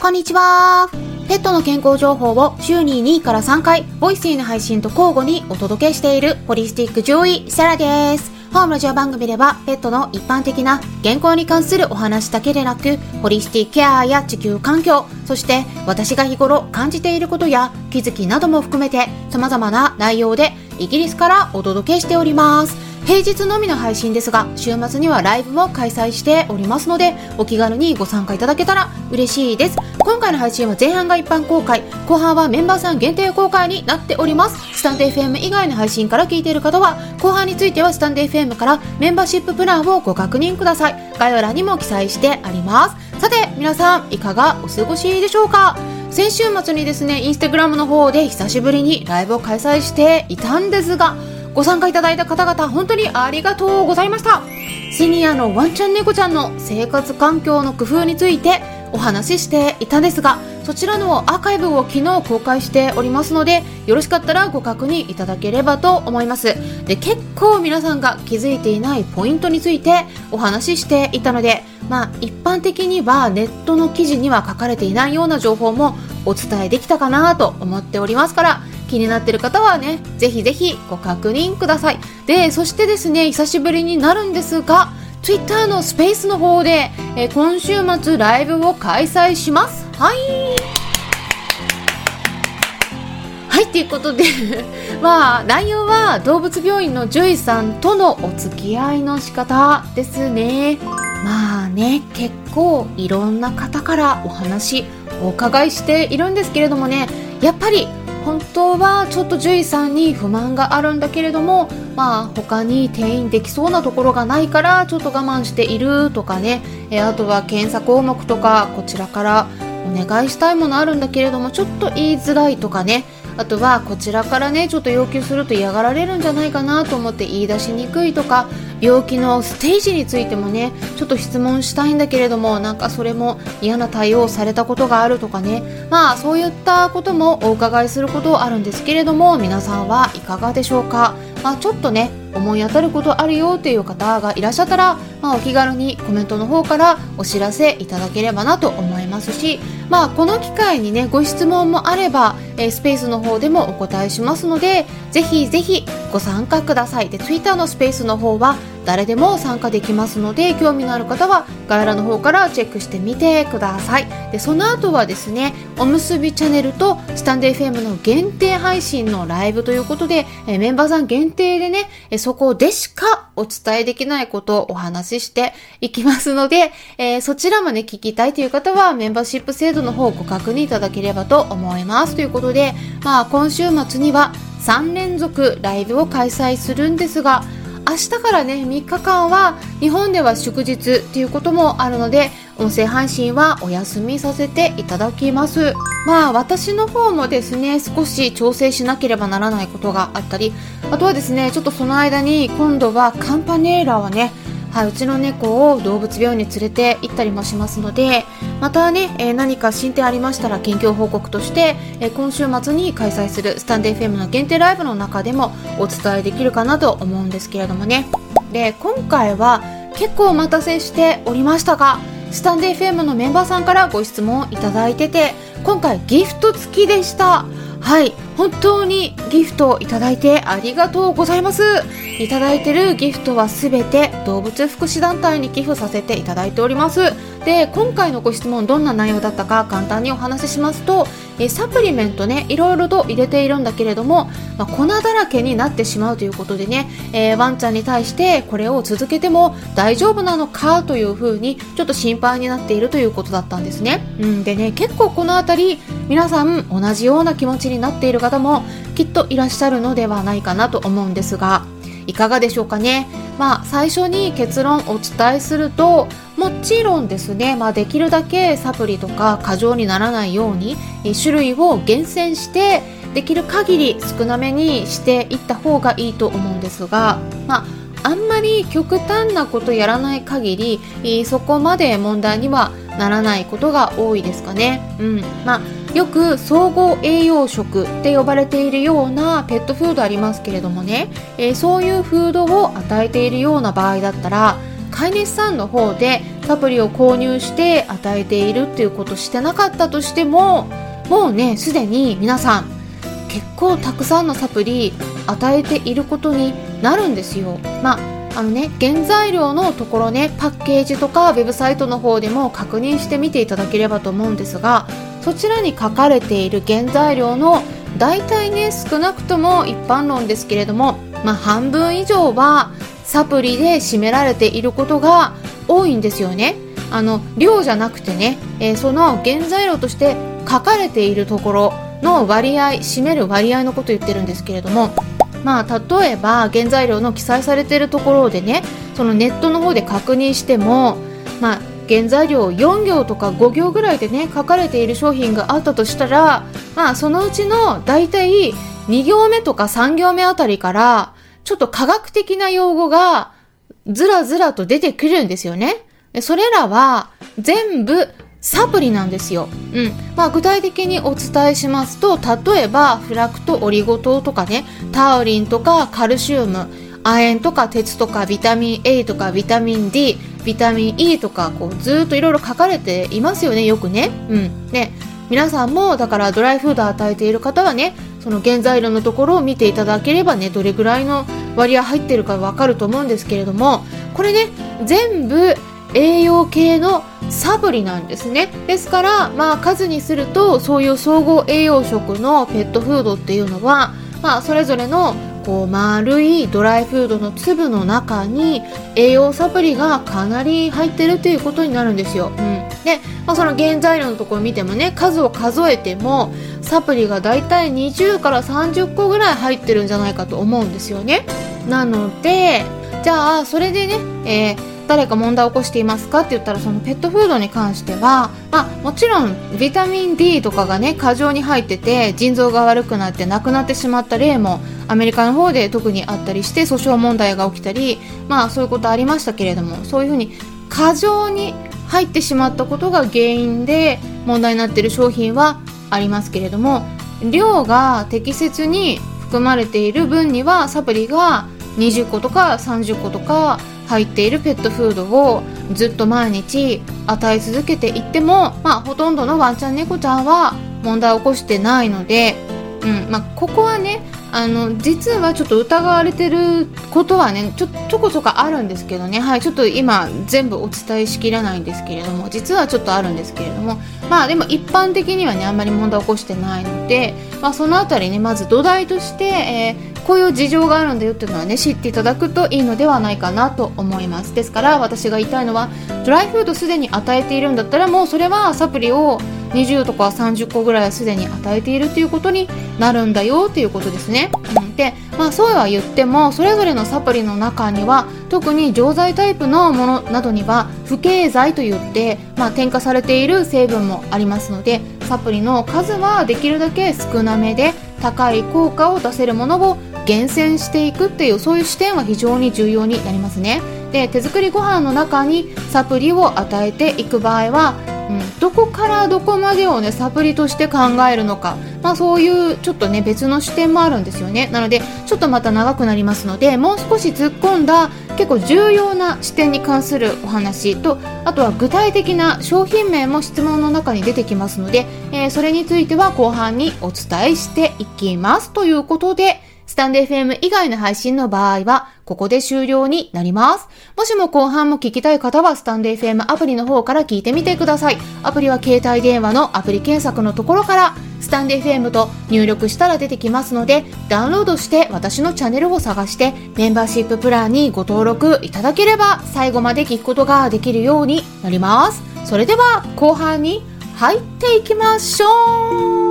こんにちは。ペットの健康情報を週に2位から3回、ボイスへの配信と交互にお届けしているホリスティック獣医、セラです。本ラジオ番組では、ペットの一般的な健康に関するお話だけでなく、ホリスティックケアや地球環境、そして私が日頃感じていることや気づきなども含めて、様々な内容でイギリスからお届けしております。平日のみの配信ですが週末にはライブも開催しておりますのでお気軽にご参加いただけたら嬉しいです今回の配信は前半が一般公開後半はメンバーさん限定公開になっております。スタンド FM 以外の配信から聞いている方は後半についてはスタンド FM からメンバーシッププランをご確認ください。概要欄にも記載してあります。さて皆さんいかがお過ごしでしょうか？先週末にですねインスタグラムの方で久しぶりにライブを開催していたんですがご参加いただいた方々本当にありがとうございました。シニアのワンちゃん猫ちゃんの生活環境の工夫についてお話ししていたんですがそちらのアーカイブを昨日公開しておりますのでよろしかったらご確認いただければと思いますで結構皆さんが気づいていないポイントについてお話ししていたのでまあ一般的にはネットの記事には書かれていないような情報もお伝えできたかなと思っておりますから気になってる方はね、ぜひぜひご確認ください。で、そしてですね、久しぶりになるんですが、Twitter のスペースの方で、え今週末ライブを開催します。はい。はい、ということで まあ、内容は動物病院の獣医さんとのお付き合いの仕方ですね。まあね、結構いろんな方からお話お伺いしているんですけれどもね、やっぱり本当はちょっと獣医さんに不満があるんだけれどもまあ他に転院できそうなところがないからちょっと我慢しているとかね。えあとは検査項目とかこちらからお願いしたいものあるんだけれどもちょっと言いづらいとかね。あとはこちらからねちょっと要求すると嫌がられるんじゃないかなと思って言い出しにくいとか病気のステージについてもねちょっと質問したいんだけれどもなんかそれも嫌な対応されたことがあるとかね。まあそういったこともお伺いすることあるんですけれども皆さんはいかがでしょうか、まあ、ちょっとね思い当たることあるよっていう方がいらっしゃったら、まあ、お気軽にコメントの方からお知らせいただければなと思いますし、まあ、この機会にねご質問もあれば、えー、スペースの方でもお答えしますのでぜひぜひご参加ください。で Twitter のスペースの方は誰でも参加できますので興味のある方は概要欄の方からチェックしてみてください。でその後はですねおむすびチャンネルとスタンド FM の限定配信のライブということで、えメンバーさん限定でね、えそこでしかお伝えできないことをお話ししていきますので、えー、そちらもね聞きたいという方はメンバーシップ制度の方をご確認いただければと思います。ということでまあ今週末には3連続ライブを開催するんですが明日からね3日間は日本では祝日っていうこともあるので音声配信はお休みさせていただきます。まあ私の方もですね少し調整しなければならないことがあったりあとはですねちょっとその間に今度はカンパネーラはねはい、うちの猫を動物病院に連れて行ったりもしますのでまたね、えー、何か進展ありましたら近況報告として、えー、今週末に開催するスタンデー FM の限定ライブの中でもお伝えできるかなと思うんですけれどもね。で今回は結構お待たせしておりましたがスタンデー FM のメンバーさんからご質問いただいてて今回ギフト付きでした。はい。本当にギフトいただいてありがとうございます。いただいてるギフトはすべて動物福祉団体に寄付させていただいております。で今回のご質問どんな内容だったか簡単にお話ししますとえサプリメントねいろいろと入れているんだけれども、まあ、粉だらけになってしまうということでね、えー、ワンちゃんに対してこれを続けても大丈夫なのかというふうにちょっと心配になっているということだったんですね、うん、でね結構この辺り皆さん同じような気持ちになっている方もきっといらっしゃるのではないかなと思うんですがいかがでしょうかね。まあ最初に結論お伝えするともちろんですね、まあ、できるだけサプリとか過剰にならないように種類を厳選してできる限り少なめにしていった方がいいと思うんですが、まあ、あんまり極端なことやらない限りそこまで問題にはならないことが多いですかね。うんまあよく総合栄養食って呼ばれているようなペットフードありますけれどもね、えー、そういうフードを与えているような場合だったら飼い主さんの方でサプリを購入して与えているっていうことしてなかったとしてももうねすでに皆さん結構たくさんのサプリ与えていることになるんですよ。まああのね原材料のところねパッケージとかウェブサイトの方でも確認してみていただければと思うんですがそちらに書かれている原材料の大体ね少なくとも一般論ですけれども、まあ、半分以上はサプリで占められていることが多いんですよね。あの量じゃなくてね、えー、その原材料として書かれているところの割合占める割合のことを言ってるんですけれどもまあ例えば原材料の記載されているところでねそのネットの方で確認してもまあ原材料4行とか5行ぐらいでね書かれている商品があったとしたらまあそのうちの大体2行目とか3行目あたりからちょっと科学的な用語がずらずらと出てくるんですよね。それらは全部サプリなんですよ。うん。まあ具体的にお伝えしますと、例えばフラクトオリゴ糖とかね、タウリンとかカルシウム、亜鉛とか鉄とかビタミン A とかビタミン D、ビタミン E とかこうずっといろいろ書かれていますよね、よくね。うん。ね。皆さんもだからドライフード与えている方はね、その原材料のところを見ていただければね、どれぐらいの割合入ってるかわかると思うんですけれども、これね、全部栄養系のサプリなんですねですからまあ数にするとそういう総合栄養食のペットフードっていうのはまあそれぞれのこう丸いドライフードの粒の中に栄養サプリがかなり入ってるということになるんですよ。うん、で、まあ、その原材料のところを見てもね数を数えてもサプリがだいたい20から30個ぐらい入ってるんじゃないかと思うんですよね。なのでじゃあそれでね、えー誰か問題を起こしていますかって言ったらそのペットフードに関しては、まあ、もちろんビタミン D とかがね過剰に入ってて腎臓が悪くなって亡くなってしまった例もアメリカの方で特にあったりして訴訟問題が起きたりまあそういうことありましたけれどもそういうふうに過剰に入ってしまったことが原因で問題になっている商品はありますけれども量が適切に含まれている分にはサプリが20個とか30個とか入っているペットフードをずっと毎日与え続けていっても、まあ、ほとんどのワンちゃん猫ちゃんは問題を起こしてないので、うんまあ、ここはねあの実はちょっと疑われてることはねちょちょこちょこあるんですけどね。はいちょっと今全部お伝えしきれないんですけれども実はちょっとあるんですけれども。まあでも一般的にはねあんまり問題を起こしてないので、まあ、そのあたりねまず土台として、えーこういう事情があるんだよっていうのはね知っていただくといいのではないかなと思います。ですから私が言いたいのはドライフードすでに与えているんだったらもうそれはサプリを20とか30個ぐらいはすでに与えているということになるんだよということですね。うん、で、まあ、そうは言ってもそれぞれのサプリの中には特に錠剤タイプのものなどには不経剤といって、まあ、添加されている成分もありますのでサプリの数はできるだけ少なめで高い効果を出せるものを厳選していくっていうそういう視点は非常に重要になりますねで手作りご飯の中にサプリを与えていく場合は、どこからどこまでをねサプリとして考えるのか、まあ、そういうちょっとね別の視点もあるんですよね。なのでちょっとまた長くなりますのでもう少し突っ込んだ結構重要な視点に関するお話とあとは具体的な商品名も質問の中に出てきますので、えー、それについては後半にお伝えしていきます。ということでスタンデー FM 以外の配信の場合は、ここで終了になります。もしも後半も聞きたい方は、スタンデー FM アプリの方から聞いてみてください。アプリは携帯電話のアプリ検索のところから、スタンデー FM と入力したら出てきますので、ダウンロードして私のチャンネルを探して、メンバーシッププランにご登録いただければ、最後まで聞くことができるようになります。それでは、後半に入っていきましょう